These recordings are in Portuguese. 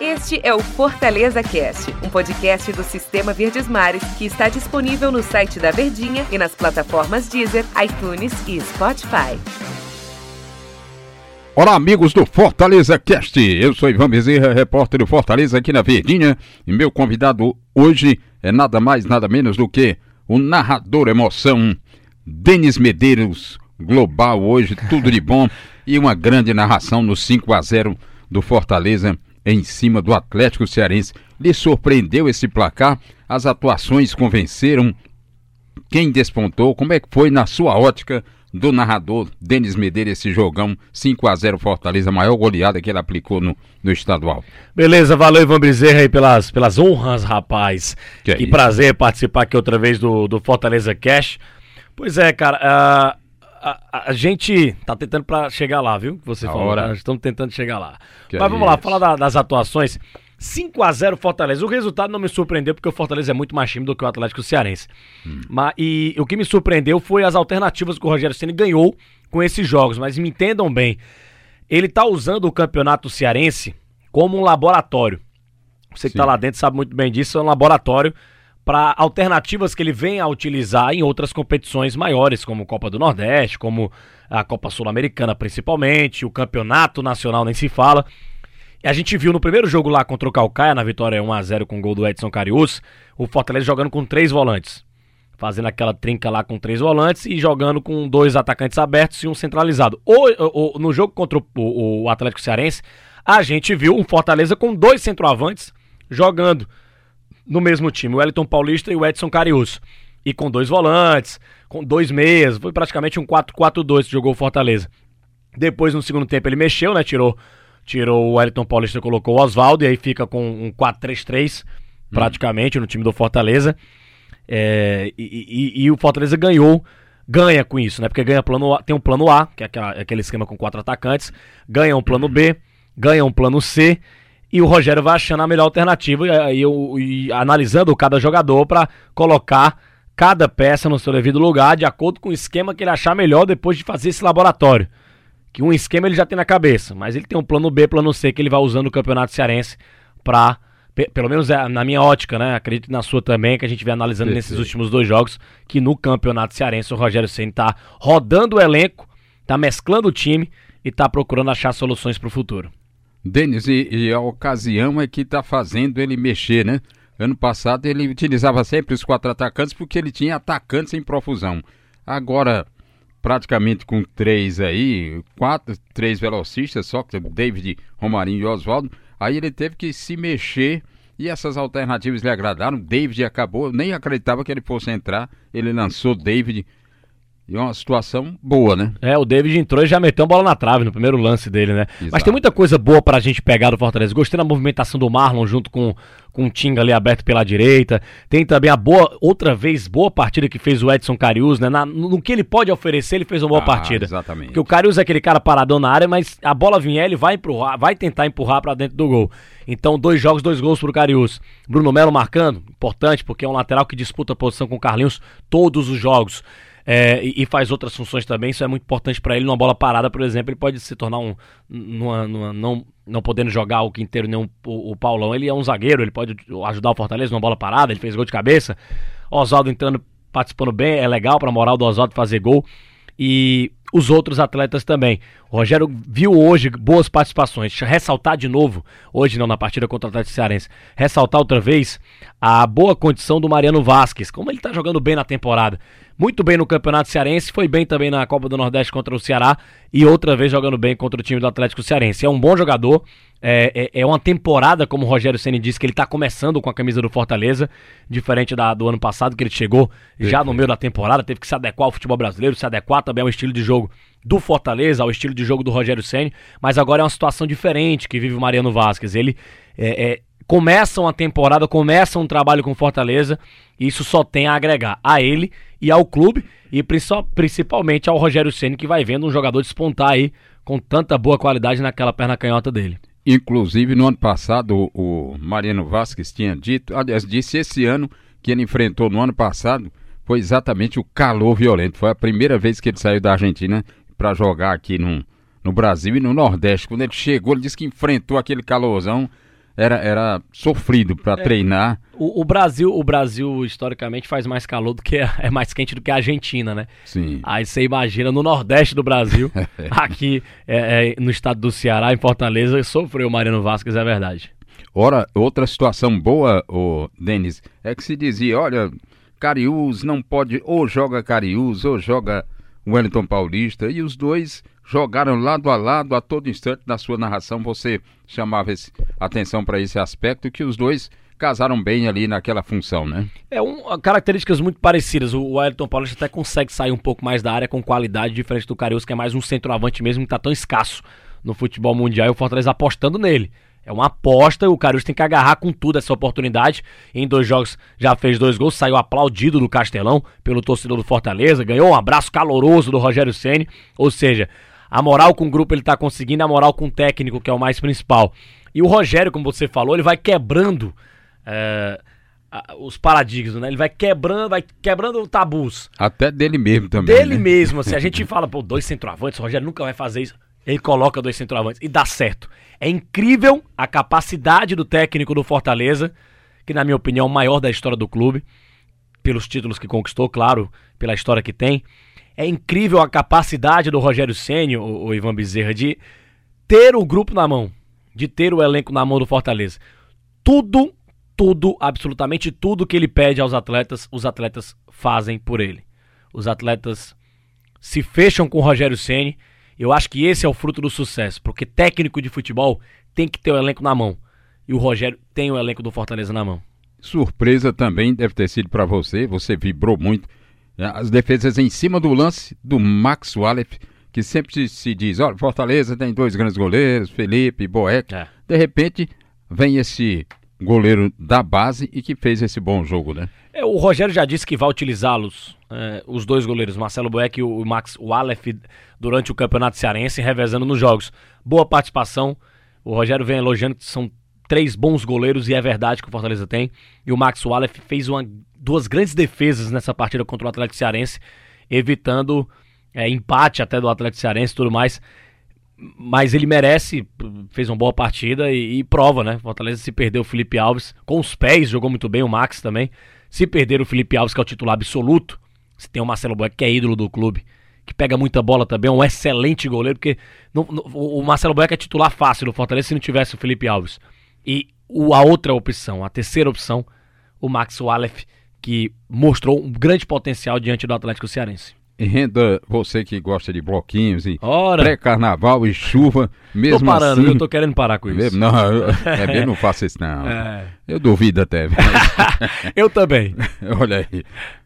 Este é o Fortaleza Cast, um podcast do Sistema Verdes Mares que está disponível no site da Verdinha e nas plataformas Deezer, iTunes e Spotify. Olá, amigos do Fortaleza Cast. Eu sou Ivan Bezerra, repórter do Fortaleza aqui na Verdinha, e meu convidado hoje é nada mais, nada menos do que o narrador emoção, Denis Medeiros, global hoje, tudo de bom e uma grande narração no 5 a 0 do Fortaleza em cima do Atlético Cearense. Lhe surpreendeu esse placar? As atuações convenceram? Quem despontou? Como é que foi na sua ótica do narrador Denis Medeiros esse jogão 5 a 0 Fortaleza, a maior goleada que ele aplicou no, no estadual? Beleza, valeu Ivan Bezerra aí pelas, pelas honras, rapaz. Que, que é prazer participar aqui outra vez do, do Fortaleza Cash. Pois é, cara, a, a, gente tá tentando para chegar lá, viu? Você A falou, hora. né? estamos tentando chegar lá. Que Mas é vamos lá, isso. falar da- das atuações. 5 a 0 Fortaleza. O resultado não me surpreendeu porque o Fortaleza é muito mais time do que o Atlético Cearense. Hum. Mas, e o que me surpreendeu foi as alternativas que o Rogério Ceni ganhou com esses jogos. Mas me entendam bem, ele tá usando o campeonato cearense como um laboratório. Você que Sim. tá lá dentro sabe muito bem disso, é um laboratório para alternativas que ele vem a utilizar em outras competições maiores, como Copa do Nordeste, como a Copa Sul-Americana principalmente, o Campeonato Nacional nem se fala. A gente viu no primeiro jogo lá contra o Calcaia, na vitória 1x0 com o gol do Edson Carius, o Fortaleza jogando com três volantes. Fazendo aquela trinca lá com três volantes e jogando com dois atacantes abertos e um centralizado. O, o- o- no jogo contra o, o- o Atlético Cearense, a gente viu um Fortaleza com dois centroavantes jogando no mesmo time, o Wellington Paulista e o Edson Carius. E com dois volantes, com dois meias, foi praticamente um 4-4-2 que jogou o Fortaleza. Depois, no segundo tempo, ele mexeu, né? Tirou, tirou o Wellington Paulista, colocou o Oswaldo, e aí fica com um 4-3-3, praticamente, no time do Fortaleza. É, e, e- e o Fortaleza ganhou, ganha com isso, né? Porque ganha plano A, tem um plano A, que é aquela- aquele esquema com quatro atacantes, ganha um plano B, ganha um plano C, e o Rogério vai achando a melhor alternativa e, eu- e analisando cada jogador para colocar cada peça no seu devido lugar, de acordo com o esquema que ele achar melhor depois de fazer esse laboratório. Que um esquema ele já tem na cabeça, mas ele tem um plano B, plano C que ele vai usando no Campeonato Cearense para pelo menos é na minha ótica, né? Acredito na sua também, que a gente vem analisando nesses Perfeito. últimos dois jogos, que no Campeonato Cearense o Rogério Ceni tá rodando o elenco, tá mesclando o time e tá procurando achar soluções para o futuro. Denis, e, e a ocasião é que está fazendo ele mexer, né? Ano passado ele utilizava sempre os quatro atacantes porque ele tinha atacantes em profusão. Agora, praticamente com três aí, quatro, três velocistas, só que David, Romarinho e Oswaldo, aí ele teve que se mexer e essas alternativas lhe agradaram. David acabou, nem acreditava que ele fosse entrar, ele lançou David. E uma situação boa, né? É, o David entrou e já meteu uma bola na trave no primeiro lance dele, né? Mas Exato. tem muita coisa boa pra gente pegar do Fortaleza. Gostei da movimentação do Marlon junto com, com o Tinga ali aberto pela direita. Tem também a boa, outra vez, boa partida que fez o Edson Carius, né? Na- no, que ele pode oferecer, ele fez uma boa Ah, partida. exatamente. Porque o Carius é aquele cara paradão na área, mas a bola vier, ele vai empurrar, vai tentar empurrar pra dentro do gol. Então, dois jogos, dois gols pro Carius. Bruno Melo marcando, importante, porque é um lateral que disputa a posição com o Carlinhos todos os jogos. É, e, e faz outras funções também, isso é muito importante pra ele. Numa bola parada, por exemplo, ele pode se tornar um. Numa, numa- não, não podendo jogar o Quinteiro nem o, o Paulão. Ele é um zagueiro, ele pode ajudar o Fortaleza numa bola parada, ele fez gol de cabeça. Oswaldo entrando, participando bem, é legal pra moral do Oswaldo fazer gol. E os outros atletas também. O Rogério viu hoje boas participações. Ressaltar de novo, hoje não na partida contra o Atlético Cearense, ressaltar outra vez a boa condição do Mariano Vasquez, como ele tá jogando bem na temporada. Muito bem no Campeonato Cearense, foi bem também na Copa do Nordeste contra o Ceará e outra vez jogando bem contra o time do Atlético Cearense. É um bom jogador, é, é, é uma temporada, como o Rogério Ceni disse, que ele tá começando com a camisa do Fortaleza, diferente da, do ano passado, que ele chegou já no meio da temporada, teve que se adequar ao futebol brasileiro, se adequar também ao estilo de jogo do Fortaleza, ao estilo de jogo do Rogério Ceni, mas agora é uma situação diferente que vive o Mariano Vasquez. Ele é, é, começa uma temporada, começa um trabalho com Fortaleza, e isso só tem a agregar a ele e ao clube, e princi- principalmente ao Rogério Ceni que vai vendo um jogador despontar aí com tanta boa qualidade naquela perna canhota dele. Inclusive, no ano passado, o, o Mariano Vasquez tinha dito, aliás, disse esse ano que ele enfrentou no ano passado foi exatamente o calor violento. Foi a primeira vez que ele saiu da Argentina para jogar aqui num, no Brasil e no Nordeste. Quando ele chegou, ele disse que enfrentou aquele calorzão. Era, era sofrido para é. treinar. O, o, Brasil, o Brasil historicamente faz mais calor do que é mais quente do que a Argentina, né? Sim. Aí você imagina no Nordeste do Brasil, aqui é, é, no estado do Ceará, em Fortaleza, sofreu o Mariano Vasquez, é verdade. Ora, outra situação boa, o Denis, é que se dizia, olha, Cariús não pode, ou joga Cariús, ou joga Wellington Paulista, e os dois jogaram lado a lado a todo instante na sua narração. Você chamava esse, atenção para esse aspecto que os dois casaram bem ali naquela função, né? É um, características muito parecidas. O Wellington Paulista até consegue sair um pouco mais da área com qualidade, diferente do Cariús, que é mais um centroavante mesmo, que está tão escasso no futebol mundial. E o Fortaleza apostando nele. É uma aposta, o Cariús tem que agarrar com tudo essa oportunidade. Em dois jogos já fez dois gols, saiu aplaudido do Castelão pelo torcedor do Fortaleza, ganhou um abraço caloroso do Rogério Ceni, ou seja, a moral com o grupo ele tá conseguindo, a moral com o técnico, que é o mais principal. E o Rogério, como você falou, ele vai quebrando é, os paradigmas, né? Ele vai quebrando, vai quebrando tabus. Até dele mesmo também. Dele né? mesmo, assim. A gente fala, pô, dois centroavantes, o Rogério nunca vai fazer isso. Ele coloca dois centroavantes e dá certo. É incrível a capacidade do técnico do Fortaleza, que na minha opinião é o maior da história do clube, pelos títulos que conquistou, claro, pela história que tem. É incrível a capacidade do Rogério Ceni, o, o Ivan Bezerra, de ter o grupo na mão, de ter o elenco na mão do Fortaleza. Tudo, tudo, absolutamente tudo que ele pede aos atletas, os atletas fazem por ele. Os atletas se fecham com o Rogério Ceni eu acho que esse é o fruto do sucesso, porque técnico de futebol tem que ter o elenco na mão. E o Rogério tem o elenco do Fortaleza na mão. Surpresa também deve ter sido para você, você vibrou muito. Né? As defesas em cima do lance do Max Wallace, que sempre se diz: olha, Fortaleza tem dois grandes goleiros, Felipe, Boeck. É. De repente, vem esse goleiro da base e que fez esse bom jogo, né? É, o Rogério já disse que vai utilizá-los, é, os dois goleiros, Marcelo Boeck e o Max Wallef, durante o Campeonato Cearense, revezando nos jogos. Boa participação. O Rogério vem elogiando que são três bons goleiros e é verdade que o Fortaleza tem. E o Max Wallef fez uma, duas grandes defesas nessa partida contra o Atlético Cearense, evitando é, empate até do Atlético Cearense e tudo mais mas ele merece, fez uma boa partida e, e, prova, né? Fortaleza se perdeu o Felipe Alves com os pés, jogou muito bem o Max também. Se perder o Felipe Alves, que é o titular absoluto, se tem o Marcelo Boeck, que é ídolo do clube, que pega muita bola também, é um excelente goleiro, porque não, não, o Marcelo Boeck é titular fácil do Fortaleza se não tivesse o Felipe Alves. E a outra opção, a terceira opção, o Max Wallef, que mostrou um grande potencial diante do Atlético Cearense renda você que gosta de bloquinhos e pré-carnaval e chuva, mesmo tô parando, assim... eu tô querendo parar com isso. Não, eu, é, eu não faço isso não. É. Eu duvido até. Mas... eu também. olha aí.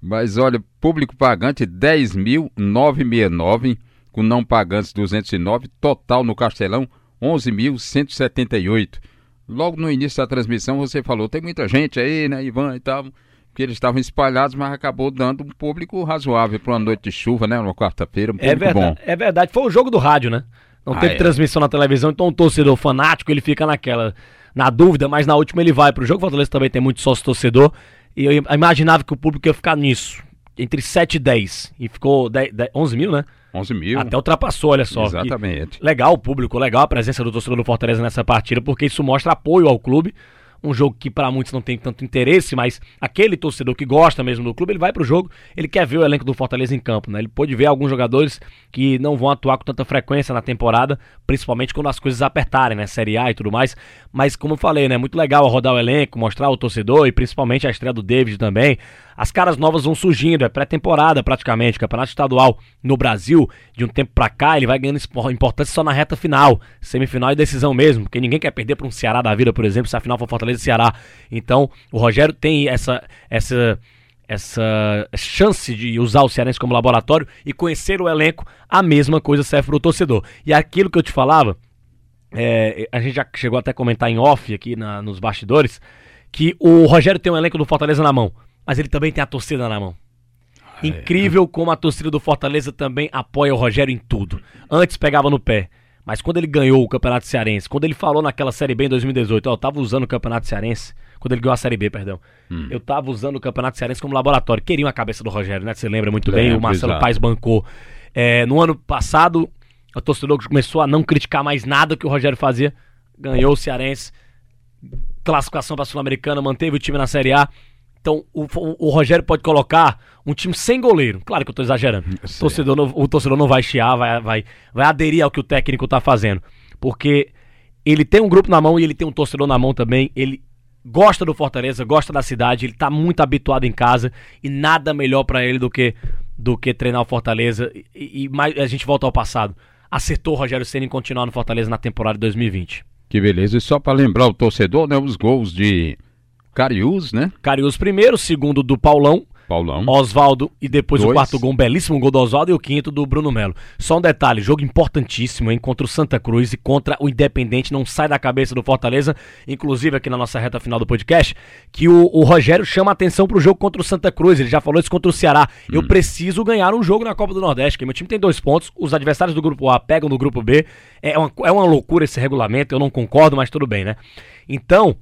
Mas olha, público pagante 10.969, com não pagantes 209, total no Castelão 11.178. Logo no início da transmissão você falou, tem muita gente aí, né, Ivan e tal que eles estavam espalhados, mas acabou dando um público razoável para uma noite de chuva, né? Uma quarta-feira, um é verdade, bom. É verdade, foi o jogo do rádio, né? Não ah, teve é. transmissão na televisão, então o torcedor fanático ele fica naquela, na dúvida, mas na última ele vai para o jogo. O Fortaleza também tem muito sócio torcedor e eu imaginava que o público ia ficar nisso, entre 7 e 10, e ficou 10, 10, 11 mil, né? 11 mil. Até ultrapassou, olha só. Exatamente. legal o público, legal a presença do torcedor do Fortaleza nessa partida, porque isso mostra apoio ao clube um jogo que para muitos não tem tanto interesse, mas aquele torcedor que gosta mesmo do clube, ele vai pro jogo, ele quer ver o elenco do Fortaleza em campo, né? Ele pode ver alguns jogadores que não vão atuar com tanta frequência na temporada, principalmente quando as coisas apertarem, né? Série A e tudo mais. Mas como eu falei, né? Muito legal rodar o elenco, mostrar o torcedor e principalmente a estreia do David também. As caras novas vão surgindo, é pré-temporada praticamente, campeonato estadual no Brasil, de um tempo pra cá, ele vai ganhando importância só na reta final, semifinal e decisão mesmo, porque ninguém quer perder para um Ceará da vida, por exemplo, se a final for Fortaleza e Ceará. Então, o Rogério tem essa essa essa chance de usar o Cearense como laboratório e conhecer o elenco, a mesma coisa serve para o torcedor. E aquilo que eu te falava, é, a gente já chegou até a comentar em off aqui na, nos bastidores, que o Rogério tem um elenco do Fortaleza na mão mas ele também tem a torcida na mão. É. Incrível como a torcida do Fortaleza também apoia o Rogério em tudo. Antes pegava no pé, mas quando ele ganhou o Campeonato Cearense, quando ele falou naquela Série B em 2018, ó, eu tava usando o Campeonato Cearense, quando ele ganhou a Série B, perdão, hum. eu tava usando o Campeonato Cearense como laboratório. Queriam a cabeça do Rogério, né? Você lembra muito Lembro, bem, o Marcelo exato. Paes bancou. É, no ano passado, O torcedor começou a não criticar mais nada que o Rogério fazia. Ganhou o Cearense. Classificação para a Sul-Americana, manteve o time na Série A. Então, o, o, o, Rogério pode colocar um time sem goleiro. Claro que eu estou exagerando. O torcedor, não, o torcedor não vai chiar, vai, vai, vai aderir ao que o técnico está fazendo. Porque ele tem um grupo na mão e ele tem um torcedor na mão também. Ele gosta do Fortaleza, gosta da cidade, ele está muito habituado em casa e nada melhor para ele do que do que treinar o Fortaleza. E, e mais, a gente volta ao passado. Acertou o Rogério Senna em continuar no Fortaleza na temporada de 2020. Que beleza. E só para lembrar o torcedor, né, os gols de Cariús, né? Cariús primeiro, segundo do Paulão Paulão. Oswaldo e depois Dois. o quarto gol, um belíssimo gol do Oswaldo e o quinto do Bruno Melo. Só um detalhe, jogo importantíssimo, hein, contra o Santa Cruz e contra o Independente, não sai da cabeça do Fortaleza, inclusive aqui na nossa reta final do podcast, que o, o Rogério chama atenção pro jogo contra o Santa Cruz, ele já falou isso contra o Ceará. Hum. Eu preciso ganhar um jogo na Copa do Nordeste, que meu time tem dois pontos, os adversários do grupo A pegam no grupo B, é uma, é uma loucura esse regulamento, eu não concordo, mas tudo bem, né? Então,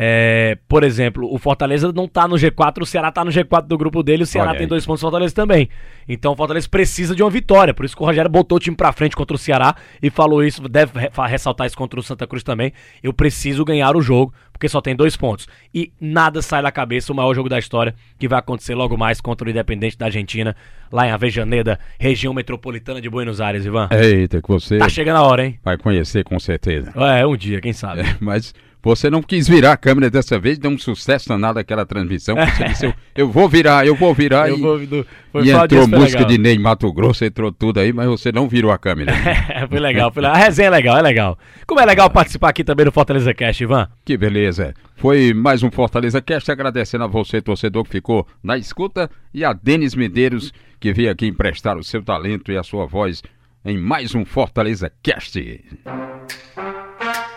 é, por exemplo, o Fortaleza não tá no G4, o Ceará tá no G4 do grupo dele, o Ceará tem dois pontos, o Fortaleza também. Então o Fortaleza precisa de uma vitória, por isso que o Rogério botou o time pra frente contra o Ceará e falou isso, deve ressaltar isso contra o Santa Cruz também. Eu preciso ganhar o jogo, porque só tem dois pontos. E nada sai da cabeça, o maior jogo da história, que vai acontecer logo mais contra o Independente da Argentina, lá em Avejaneda, região metropolitana de Buenos Aires, Ivan. Eita, que você. Tá chegando a hora, hein? Vai conhecer com certeza. É, um dia, quem sabe. É, mas você não quis virar a câmera dessa vez, deu um sucesso danado aquela transmissão. Você disse, eu, eu, vou virar, eu vou virar. eu e, vou, foi e entrou música legal. de Ney Mato Grosso, entrou tudo aí, mas você não virou a câmera. foi legal, foi legal. A resenha é legal, é legal. Como é legal participar aqui também do Fortaleza Cast, Ivan? Que beleza. Foi mais um Fortaleza Cast, agradecendo a você, torcedor, que ficou na escuta, e a Denis Medeiros, que veio aqui emprestar o seu talento e a sua voz em mais um Fortaleza Cast.